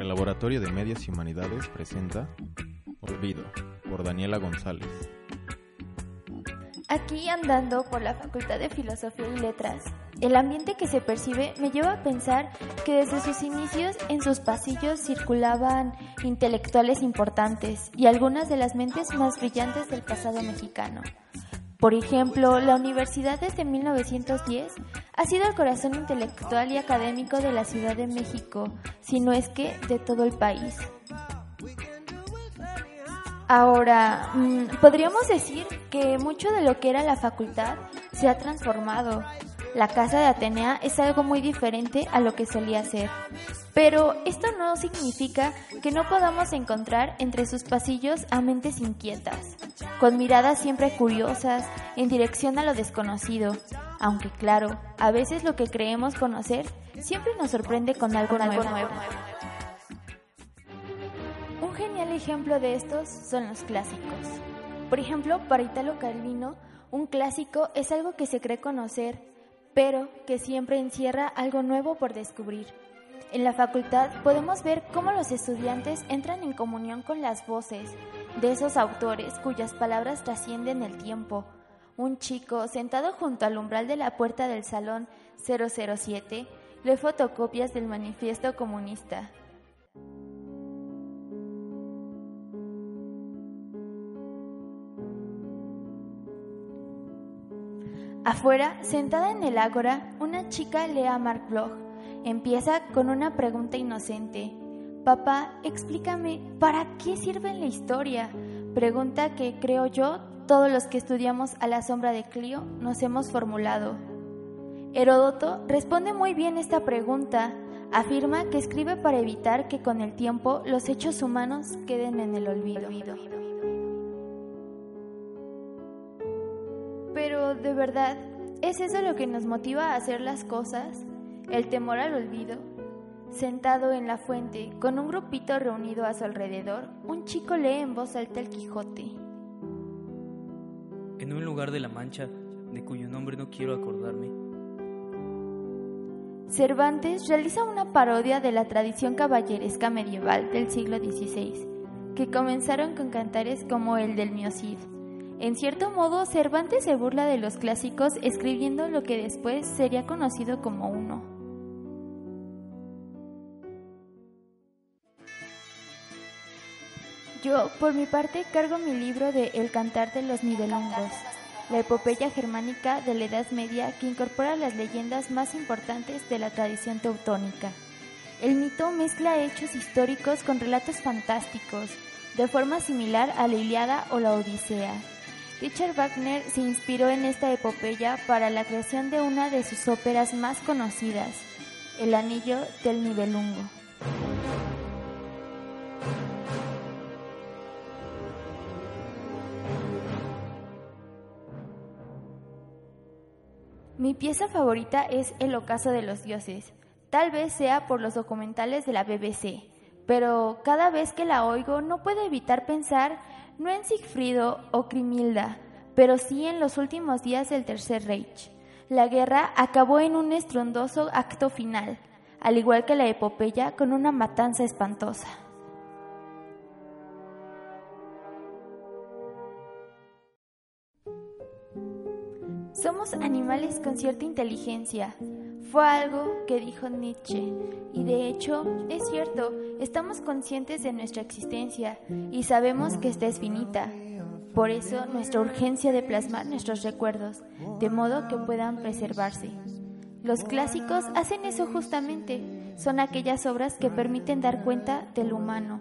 el Laboratorio de Medias y Humanidades presenta Olvido, por Daniela González. Aquí andando por la Facultad de Filosofía y Letras, el ambiente que se percibe me lleva a pensar que desde sus inicios en sus pasillos circulaban intelectuales importantes y algunas de las mentes más brillantes del pasado mexicano. Por ejemplo, la universidad desde 1910 ha sido el corazón intelectual y académico de la Ciudad de México, si no es que de todo el país. Ahora, mm, podríamos decir que mucho de lo que era la facultad se ha transformado. La casa de Atenea es algo muy diferente a lo que solía ser. Pero esto no significa que no podamos encontrar entre sus pasillos a mentes inquietas, con miradas siempre curiosas en dirección a lo desconocido, aunque claro, a veces lo que creemos conocer siempre nos sorprende con algo, nuevo. Un genial ejemplo de estos son los clásicos. Por ejemplo, para Italo Calvino, un clásico es algo que se cree conocer, pero que siempre encierra algo nuevo por descubrir. En la facultad podemos ver cómo los estudiantes entran en comunión con las voces de esos autores cuyas palabras trascienden el tiempo. Un chico sentado junto al umbral de la puerta del salón 007 lee fotocopias del manifiesto comunista. Afuera, sentada en el ágora, una chica lee a Mark Bloch. Empieza con una pregunta inocente. Papá, explícame, ¿para qué sirve la historia? Pregunta que, creo yo, todos los que estudiamos a la sombra de Clio nos hemos formulado. Heródoto responde muy bien esta pregunta. Afirma que escribe para evitar que con el tiempo los hechos humanos queden en el olvido. Pero de verdad, ¿es eso lo que nos motiva a hacer las cosas? ¿El temor al olvido? Sentado en la fuente, con un grupito reunido a su alrededor, un chico lee en voz alta el Quijote. En un lugar de la Mancha, de cuyo nombre no quiero acordarme. Cervantes realiza una parodia de la tradición caballeresca medieval del siglo XVI, que comenzaron con cantares como el del Miocid. En cierto modo, Cervantes se burla de los clásicos escribiendo lo que después sería conocido como uno. Yo, por mi parte, cargo mi libro de El cantar de los Nibelungos, la epopeya germánica de la Edad Media que incorpora las leyendas más importantes de la tradición teutónica. El mito mezcla hechos históricos con relatos fantásticos, de forma similar a la Iliada o la Odisea. Richard Wagner se inspiró en esta epopeya para la creación de una de sus óperas más conocidas, El Anillo del Nibelungo. Mi pieza favorita es El ocaso de los dioses. Tal vez sea por los documentales de la BBC, pero cada vez que la oigo no puedo evitar pensar no en Sigfrido o Crimilda, pero sí en los últimos días del Tercer Reich. La guerra acabó en un estrondoso acto final, al igual que la epopeya con una matanza espantosa. Somos animales con cierta inteligencia. Fue algo que dijo Nietzsche. Y de hecho, es cierto, estamos conscientes de nuestra existencia y sabemos que esta es finita. Por eso, nuestra urgencia de plasmar nuestros recuerdos, de modo que puedan preservarse. Los clásicos hacen eso justamente. Son aquellas obras que permiten dar cuenta del humano,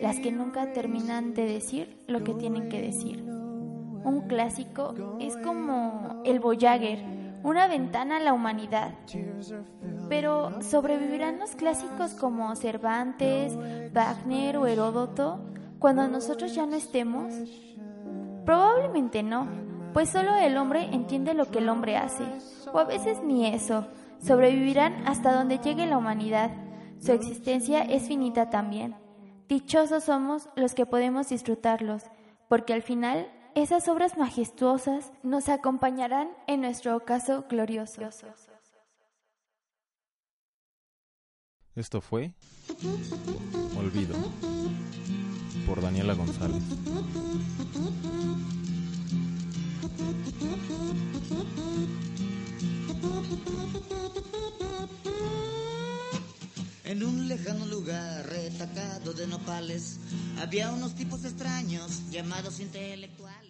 las que nunca terminan de decir lo que tienen que decir. Un clásico es como el Voyager, una ventana a la humanidad. Pero ¿sobrevivirán los clásicos como Cervantes, Wagner o Heródoto cuando nosotros ya no estemos? Probablemente no, pues solo el hombre entiende lo que el hombre hace, o a veces ni eso. Sobrevivirán hasta donde llegue la humanidad. Su existencia es finita también. Dichosos somos los que podemos disfrutarlos, porque al final esas obras majestuosas nos acompañarán en nuestro ocaso glorioso. Esto fue Olvido por Daniela González. En un lejano lugar retacado de nopales había unos tipos extraños llamados intelectuales.